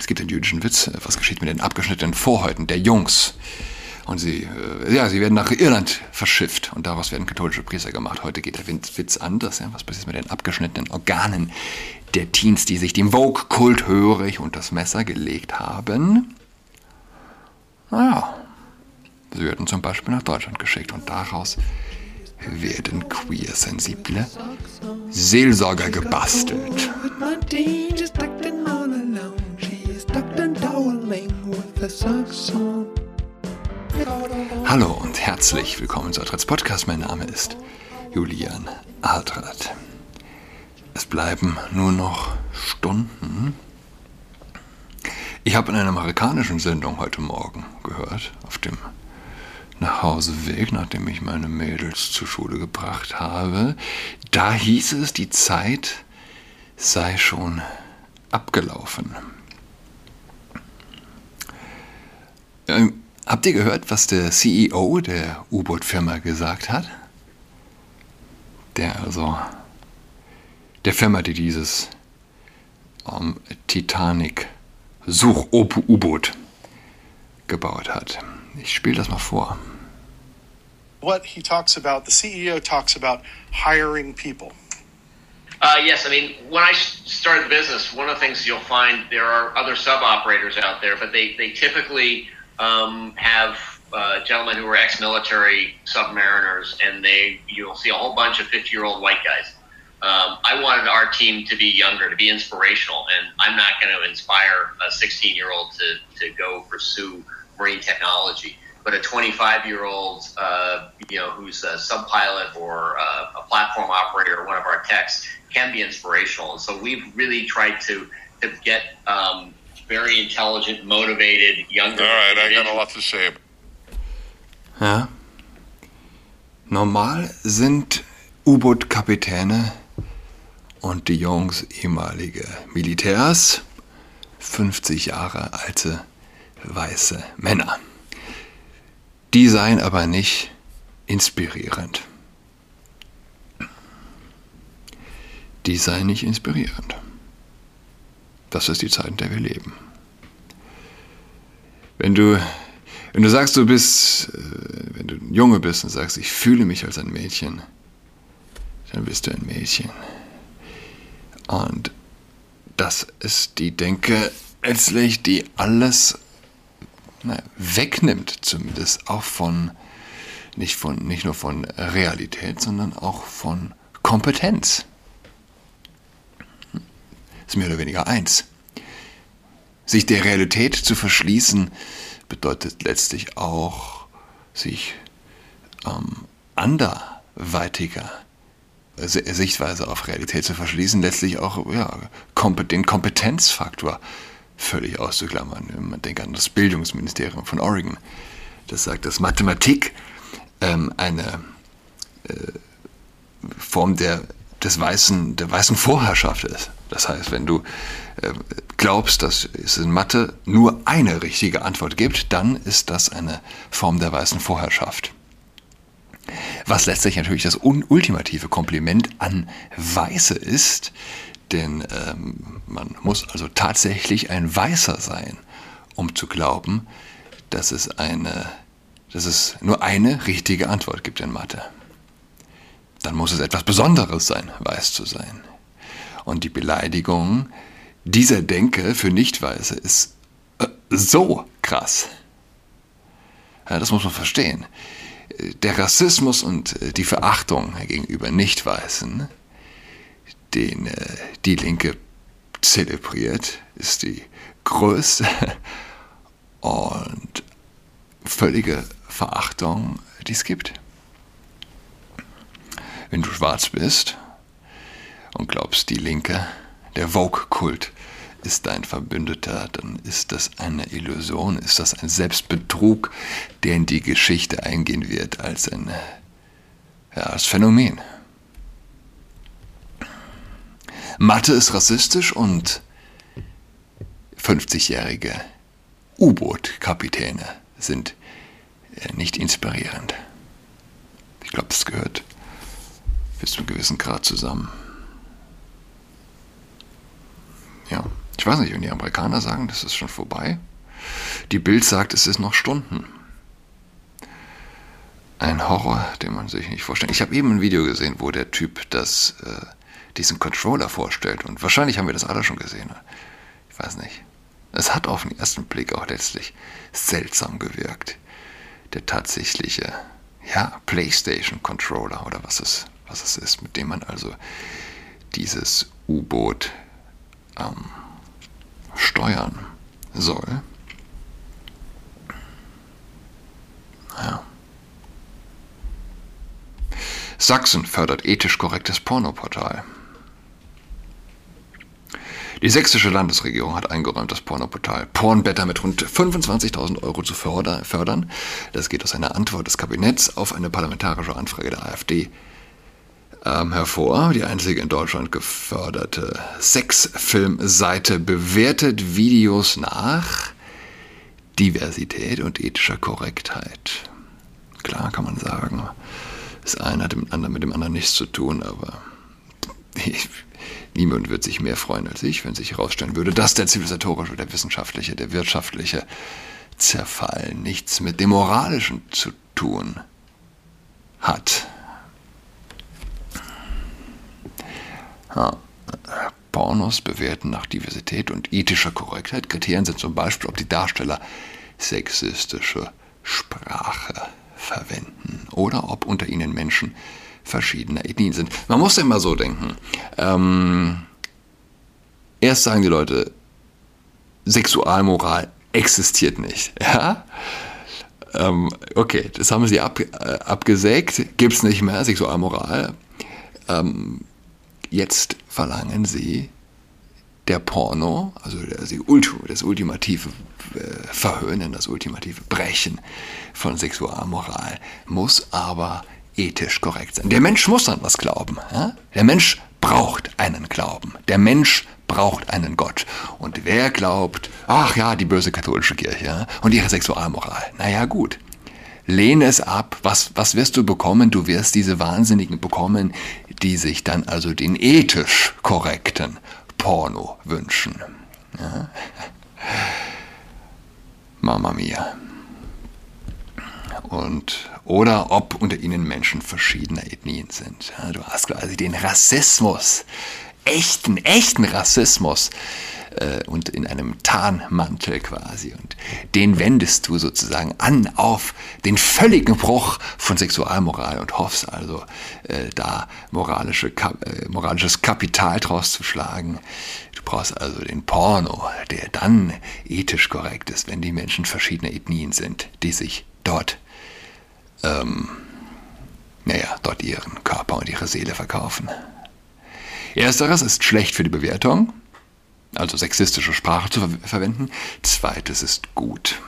Es gibt den jüdischen Witz, äh, was geschieht mit den abgeschnittenen Vorhäuten der Jungs? Und sie, äh, ja, sie werden nach Irland verschifft und daraus werden katholische Priester gemacht. Heute geht der Witz anders. Ja? Was passiert mit den abgeschnittenen Organen der Teens, die sich dem Vogue-Kult hörig und das Messer gelegt haben? Naja, sie werden zum Beispiel nach Deutschland geschickt und daraus werden queer-sensible Seelsorger gebastelt. Hallo und herzlich willkommen zu Altrats Podcast. Mein Name ist Julian Altrat. Es bleiben nur noch Stunden. Ich habe in einer amerikanischen Sendung heute Morgen gehört, auf dem Nachhauseweg, nachdem ich meine Mädels zur Schule gebracht habe. Da hieß es, die Zeit sei schon abgelaufen. Ähm, habt ihr gehört, was der CEO der U-Boot-Firma gesagt hat? Der also, der Firma, die dieses ähm, Titanic-Such-U-Boot gebaut hat. Ich spiele das mal vor. What he talks about, the CEO talks about hiring people. Uh, yes, I mean, when I started the business, one of the things you'll find there are other sub operators out there, but they, they typically um, have uh, gentlemen who are ex military submariners, and they you'll see a whole bunch of 50 year old white guys. Um, I wanted our team to be younger, to be inspirational, and I'm not going to inspire a 16 year old to, to go pursue marine technology. But a 25 year old, uh, you know, who's a sub pilot or uh, a platform operator or one of our techs can be inspirational. And so we've really tried to, to get um, very intelligent, motivated, younger. All right, I got a lot to say. Ja. Normal sind U-Boot-Kapitäne und die Jungs ehemalige Militärs 50 Jahre alte weiße Männer. Die seien aber nicht inspirierend. Die seien nicht inspirierend. Das ist die Zeit, in der wir leben. Wenn du, wenn du sagst, du bist, äh, wenn du ein Junge bist und sagst, ich fühle mich als ein Mädchen, dann bist du ein Mädchen. Und das ist die Denke letztlich, die alles na, wegnimmt, zumindest auch von nicht, von, nicht nur von Realität, sondern auch von Kompetenz. Ist mehr oder weniger eins. Sich der Realität zu verschließen, bedeutet letztlich auch, sich ähm, anderweitiger Sichtweise auf Realität zu verschließen, letztlich auch ja, den Kompetenzfaktor völlig auszuklammern. Man denkt an das Bildungsministerium von Oregon. Das sagt, dass Mathematik ähm, eine äh, Form der, des weißen, der weißen Vorherrschaft ist. Das heißt, wenn du äh, glaubst, dass es in Mathe nur eine richtige Antwort gibt, dann ist das eine Form der weißen Vorherrschaft. Was letztlich natürlich das ultimative Kompliment an Weiße ist, denn ähm, man muss also tatsächlich ein Weißer sein, um zu glauben, dass es, eine, dass es nur eine richtige Antwort gibt in Mathe. Dann muss es etwas Besonderes sein, weiß zu sein. Und die Beleidigung dieser Denke für Nicht-Weiße ist äh, so krass. Das muss man verstehen. Der Rassismus und äh, die Verachtung gegenüber Nicht-Weißen den äh, die Linke zelebriert, ist die größte und völlige Verachtung, die es gibt. Wenn du schwarz bist und glaubst, die Linke, der Vogue-Kult ist dein Verbündeter, dann ist das eine Illusion, ist das ein Selbstbetrug, der in die Geschichte eingehen wird als ein ja, als Phänomen. Mathe ist rassistisch und 50-jährige U-Boot-Kapitäne sind äh, nicht inspirierend. Ich glaube, es gehört bis zu einem gewissen Grad zusammen. Ja, Ich weiß nicht, wenn die Amerikaner sagen, das ist schon vorbei. Die Bild sagt, es ist noch Stunden. Ein Horror, den man sich nicht vorstellt. Ich habe eben ein Video gesehen, wo der Typ das, äh, diesen Controller vorstellt. Und wahrscheinlich haben wir das alle schon gesehen. Ich weiß nicht. Es hat auf den ersten Blick auch letztlich seltsam gewirkt. Der tatsächliche, ja, PlayStation Controller oder was es, was es ist, mit dem man also dieses U-Boot ähm, steuern soll. Ja. Sachsen fördert ethisch korrektes Pornoportal. Die sächsische Landesregierung hat eingeräumt, das Pornoportal Pornbetter mit rund 25.000 Euro zu fördern. Das geht aus einer Antwort des Kabinetts auf eine parlamentarische Anfrage der AfD ähm, hervor. Die einzige in Deutschland geförderte Sexfilmseite bewertet Videos nach Diversität und ethischer Korrektheit. Klar kann man sagen, das eine hat mit dem anderen, nichts zu tun, aber ich, niemand wird sich mehr freuen als ich, wenn sich herausstellen würde, dass der zivilisatorische, der wissenschaftliche, der wirtschaftliche Zerfall nichts mit dem Moralischen zu tun hat. Ja, Pornos bewerten nach Diversität und ethischer Korrektheit. Kriterien sind zum Beispiel, ob die Darsteller sexistische Sprache verwenden oder ob unter ihnen Menschen verschiedener Ethnien sind. Man muss ja immer so denken. Ähm, erst sagen die Leute, Sexualmoral existiert nicht. Ja? Ähm, okay, das haben sie ab, äh, abgesägt, gibt es nicht mehr, Sexualmoral. Ähm, jetzt verlangen sie der Porno, also das, ultimative äh, Verhöhnen, das ultimative Brechen von Sexualmoral, muss aber ethisch korrekt sein. Der Mensch muss an was glauben. Ja? Der Mensch braucht einen Glauben. Der Mensch braucht einen Gott. Und wer glaubt, ach ja, die böse katholische Kirche ja? und ihre Sexualmoral? Naja, gut. Lehne es ab. Was, was wirst du bekommen? Du wirst diese Wahnsinnigen bekommen, die sich dann also den ethisch korrekten Porno wünschen. Ja? Mama mia. Und, oder ob unter ihnen Menschen verschiedener Ethnien sind. Ja, du hast quasi den Rassismus, echten, echten Rassismus äh, und in einem Tarnmantel quasi. Und den wendest du sozusagen an auf den völligen Bruch von Sexualmoral und hoffst also, äh, da moralische, äh, moralisches Kapital draus zu schlagen. Du brauchst also den Porno, der dann ethisch korrekt ist, wenn die Menschen verschiedener Ethnien sind, die sich dort, ähm, naja, dort ihren Körper und ihre Seele verkaufen. Ersteres ist schlecht für die Bewertung, also sexistische Sprache zu ver verwenden. Zweites ist gut.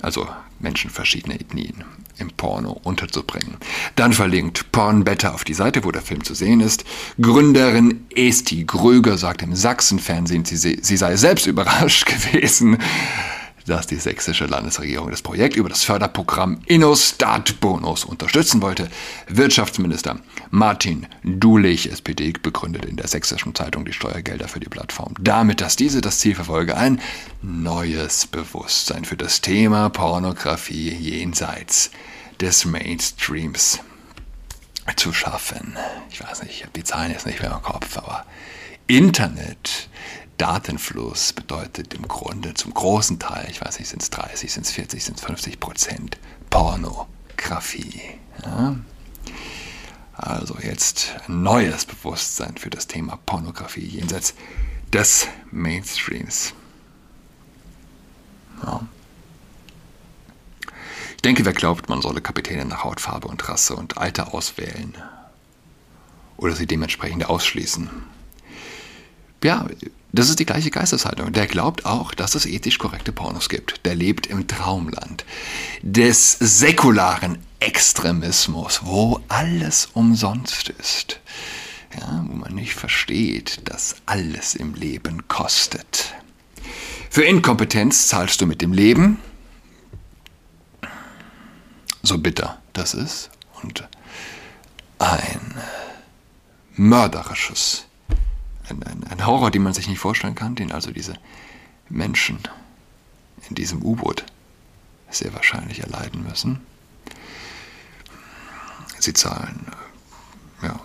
Also Menschen verschiedener Ethnien im Porno unterzubringen. Dann verlinkt Pornbetter auf die Seite, wo der Film zu sehen ist. Gründerin Esti Gröger sagt im Sachsenfernsehen, sie, sie sei selbst überrascht gewesen, dass die sächsische Landesregierung das Projekt über das Förderprogramm InnoStart Bonus unterstützen wollte. Wirtschaftsminister Martin Dulich, SPD, begründet in der sächsischen Zeitung die Steuergelder für die Plattform damit, dass diese das Ziel verfolge, ein neues Bewusstsein für das Thema Pornografie jenseits des Mainstreams zu schaffen. Ich weiß nicht, ich habe die Zahlen jetzt nicht mehr im Kopf, aber Internet Datenfluss bedeutet im Grunde zum großen Teil, ich weiß nicht, sind es 30, sind es 40, sind es 50 Prozent Pornografie. Ja? Also jetzt neues Bewusstsein für das Thema Pornografie jenseits des Mainstreams. Ja. Ich denke, wer glaubt, man solle Kapitäne nach Hautfarbe und Rasse und Alter auswählen oder sie dementsprechend ausschließen. Ja, das ist die gleiche Geisteshaltung. Der glaubt auch, dass es ethisch korrekte Pornos gibt. Der lebt im Traumland des säkularen Extremismus, wo alles umsonst ist. Ja, wo man nicht versteht, dass alles im Leben kostet. Für Inkompetenz zahlst du mit dem Leben, so bitter das ist, und ein mörderisches ein, ein, ein Horror, den man sich nicht vorstellen kann, den also diese Menschen in diesem U-Boot sehr wahrscheinlich erleiden müssen. Sie zahlen ja,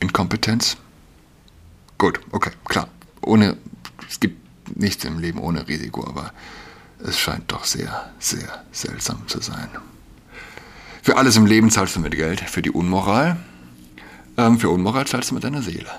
Inkompetenz. Gut, okay, klar. Ohne, es gibt nichts im Leben ohne Risiko, aber es scheint doch sehr, sehr seltsam zu sein. Für alles im Leben zahlst du mit Geld, für die Unmoral. Ähm, für Unmoral zahlst du mit deiner Seele.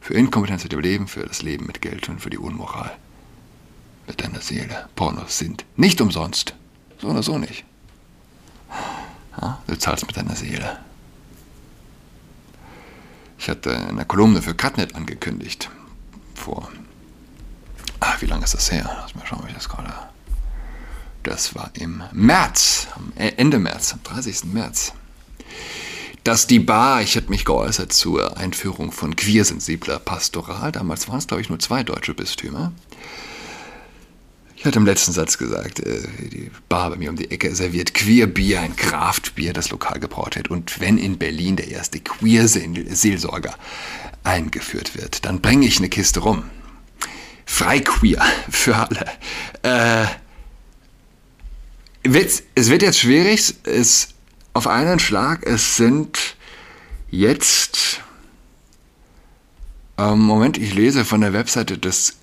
Für Inkompetenz mit dem Leben, für das Leben mit Geld und für die Unmoral mit deiner Seele. Pornos sind nicht umsonst. So oder so nicht. Du zahlst mit deiner Seele. Ich hatte eine Kolumne für Cutnet angekündigt. Vor. Ach, wie lange ist das her? Lass mal schauen, wie ich das gerade. Das war im März, äh, Ende März, am 30. März. Dass die Bar, ich hätte mich geäußert zur Einführung von queersensibler Pastoral. Damals waren es, glaube ich, nur zwei deutsche Bistümer. Ich hatte im letzten Satz gesagt, äh, die Bar bei mir um die Ecke serviert Queerbier, ein Kraftbier, das lokal gebraut wird. Und wenn in Berlin der erste Queer-Seelsorger eingeführt wird, dann bringe ich eine Kiste rum. Frei queer für alle. Äh, es wird jetzt schwierig, es auf einen Schlag, es sind jetzt, ähm, Moment, ich lese von der Webseite des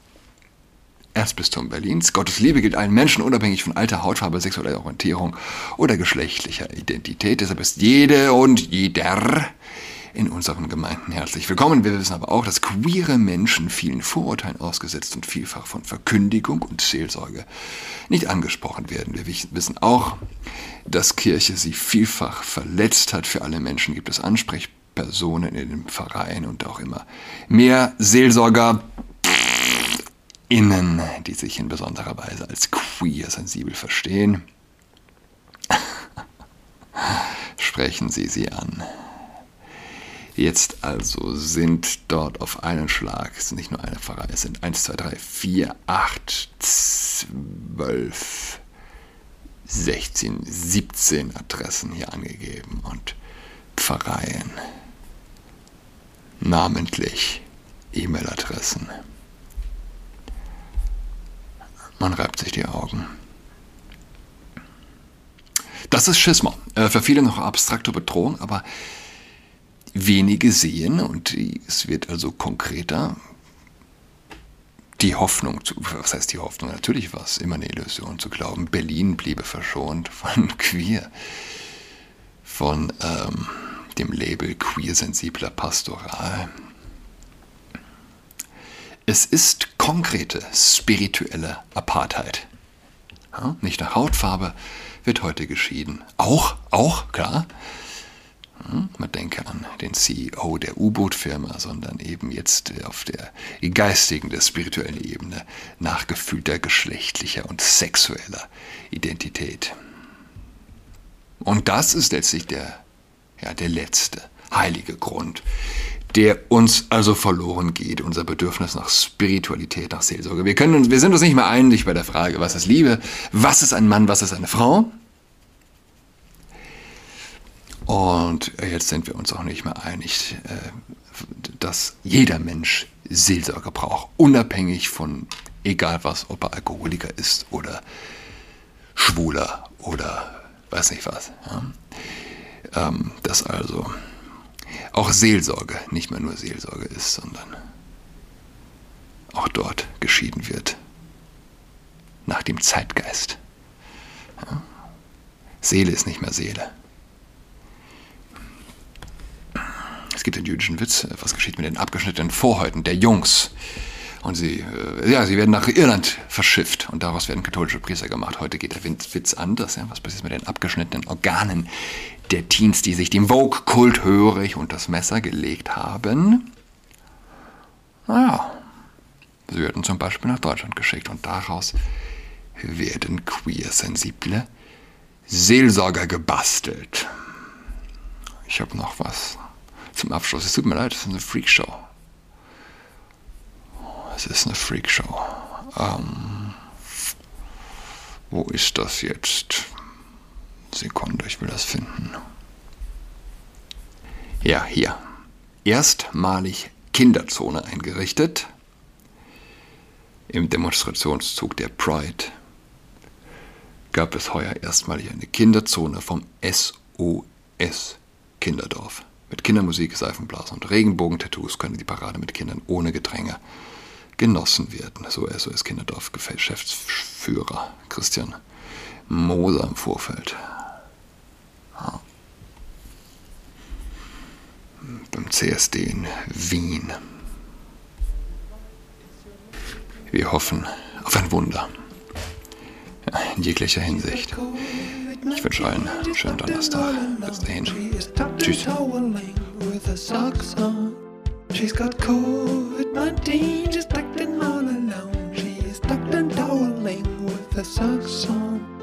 Erzbistum Berlins. Gottes Liebe gilt allen Menschen, unabhängig von Alter, Hautfarbe, sexueller Orientierung oder geschlechtlicher Identität. Deshalb ist jede und jeder in unseren Gemeinden herzlich willkommen. Wir wissen aber auch, dass queere Menschen vielen Vorurteilen ausgesetzt und vielfach von Verkündigung und Seelsorge nicht angesprochen werden. Wir wissen auch, dass Kirche sie vielfach verletzt hat. Für alle Menschen gibt es Ansprechpersonen in den Vereinen und auch immer mehr Seelsorger Innen, die sich in besonderer Weise als queer sensibel verstehen, sprechen Sie sie an. Jetzt also sind dort auf einen Schlag, es sind nicht nur eine Pfarrei, es sind 1, 2, 3, 4, 8, 12, 16, 17 Adressen hier angegeben und Pfarreien, namentlich E-Mail-Adressen. Man reibt sich die Augen. Das ist Schisma. Äh, für viele noch abstrakte Bedrohung, aber wenige sehen, und es wird also konkreter, die Hoffnung, zu, was heißt die Hoffnung? Natürlich war es immer eine Illusion zu glauben, Berlin bliebe verschont von queer, von ähm, dem Label queer-sensibler Pastoral. Es ist konkrete spirituelle Apartheid. Ja, nicht nach Hautfarbe wird heute geschieden. Auch, auch, klar. Man denke an den CEO der U-Boot-Firma, sondern eben jetzt auf der geistigen, der spirituellen Ebene nach gefühlter geschlechtlicher und sexueller Identität. Und das ist letztlich der, ja, der letzte heilige Grund, der uns also verloren geht, unser Bedürfnis nach Spiritualität, nach Seelsorge. Wir, können, wir sind uns nicht mehr einig bei der Frage, was ist Liebe, was ist ein Mann, was ist eine Frau. Und jetzt sind wir uns auch nicht mehr einig, äh, dass jeder Mensch Seelsorge braucht, unabhängig von egal was, ob er Alkoholiker ist oder Schwuler oder weiß nicht was. Ähm, das also auch Seelsorge nicht mehr nur Seelsorge ist, sondern auch dort geschieden wird. Nach dem Zeitgeist. Seele ist nicht mehr Seele. Es gibt den jüdischen Witz, was geschieht mit den abgeschnittenen Vorhäuten der Jungs? Und sie, äh, ja, sie werden nach Irland verschifft und daraus werden katholische Priester gemacht. Heute geht der Witz anders. Ja? Was passiert mit den abgeschnittenen Organen der Teens, die sich dem Vogue-Kult hörig und das Messer gelegt haben? Naja, sie werden zum Beispiel nach Deutschland geschickt und daraus werden queer-sensible Seelsorger gebastelt. Ich habe noch was zum Abschluss. Es tut mir leid, es ist eine Freakshow. Es ist eine Freakshow. Ähm, wo ist das jetzt? Sekunde, ich will das finden. Ja, hier. Erstmalig Kinderzone eingerichtet. Im Demonstrationszug der Pride gab es heuer erstmalig eine Kinderzone vom SOS Kinderdorf. Mit Kindermusik, Seifenblasen und Regenbogentattoos können die Parade mit Kindern ohne Gedränge genossen werden. So SOS Kinderdorf Geschäftsführer Christian Moser im Vorfeld. Ja. Beim CSD in Wien. Wir hoffen auf ein Wunder. In jeglicher Hinsicht. Ich wünsche allen einen schönen Donnerstag. Bis dahin. Tschüss. She's got COVID-19, she's tucked in all alone. She's tucked and toweling with her socks on.